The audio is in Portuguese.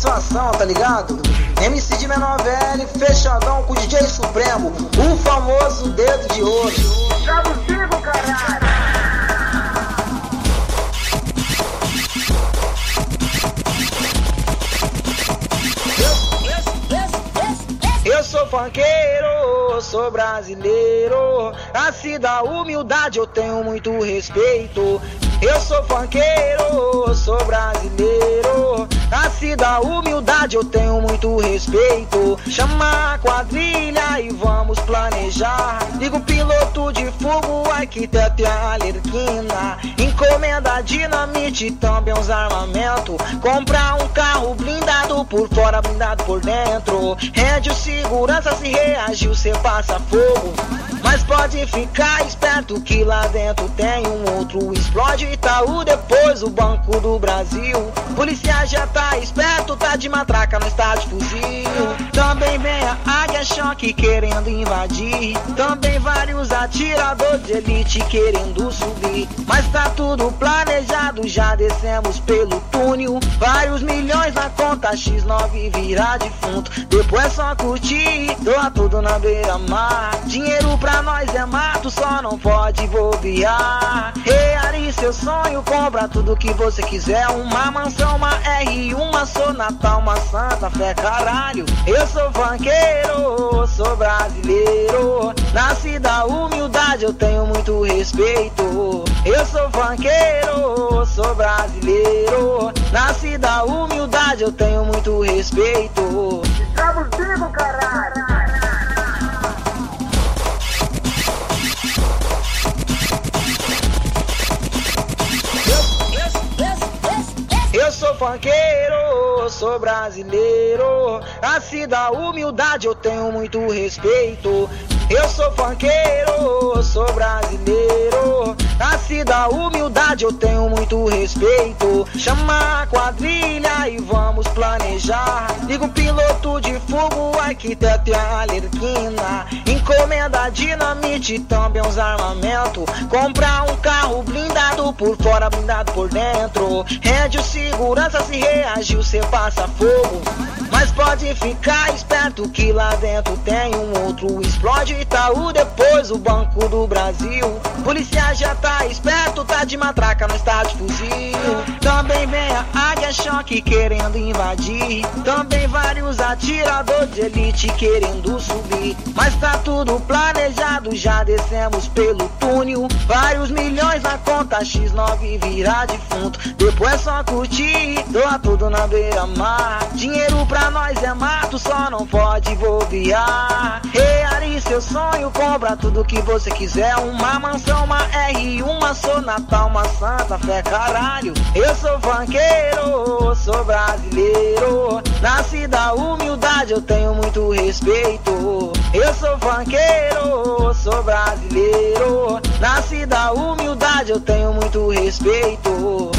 satisfação, tá ligado? MC de menor velho, fechadão com o DJ Supremo, o famoso dedo de ouro. Traduzido, caralho! Eu sou funkeiro, sou brasileiro. Nasci da humildade, eu tenho muito respeito. Eu sou funkeiro, sou brasileiro. Nasci da humildade, eu tenho muito respeito. Chama a quadrilha e vamos planejar. Liga o piloto de fogo, arquiteto e alerquina. Encomenda dinamite, também uns armamentos. Comprar um carro blindado por fora, blindado por dentro. Rede o segurança, se reagiu, cê passa fogo. Mas pode ficar esperto que lá dentro tem um outro. Explode Itaú, depois o Banco do Brasil. Polícia já tá esperto, tá de matraca, não está de fuzil. Também vem águia choque querendo invadir. Também vários atiradores de elite querendo subir. Mas tá tudo planejado, já descemos pelo túnel. Vários milhões na conta, X9 virar defunto. Depois é só curtir, doa tudo na beira-mar. Dinheiro pra nós é mato, só não pode bobear. Realize seu sonho, compra tudo que você quiser. Uma mansão, uma R, uma Sonata, uma Santa Fé, caralho. Eu sou funkeiro, sou brasileiro. Nasci da humildade, eu tenho muito respeito. Eu sou funkeiro, sou brasileiro. Nasci da humildade, eu tenho muito respeito. Traduzido, caralho! Eu sou funkeiro, sou brasileiro. Nasci da humildade, eu tenho muito respeito. Eu sou funkeiro, sou brasileiro. Nasci da humildade, eu tenho muito respeito. Chama a quadrilha e vamos planejar. Liga o piloto de fogo, arquiteto e a alerquina. Encomenda dinamite, também uns armamentos. Comprar um carro blindado por fora, blindado por dentro. Rede o segurança, se reagiu, cê passa fogo. Mas pode ficar esperto que lá dentro tem um outro. Explode Itaú, depois o Banco do Brasil. Polícia já tá esperto, tá de matraca, não está de. Querendo invadir. Também vários atiradores de elite querendo subir. Mas tá tudo planejado, já descemos pelo túnel. Vários milhões na conta, X9 virar defunto. Depois é só curtir, doa tudo na beira-mar. Dinheiro pra nós é mato, só não pode bobear. Realize seu sonho, compra tudo que você quiser. Uma mansão, uma R, uma Sonata, uma Santa Fé, caralho. Eu sou funkeiro, sou brasileiro. Nasci da humildade, eu tenho muito respeito. Eu sou funkeiro, sou brasileiro. Nasci da humildade, eu tenho muito respeito.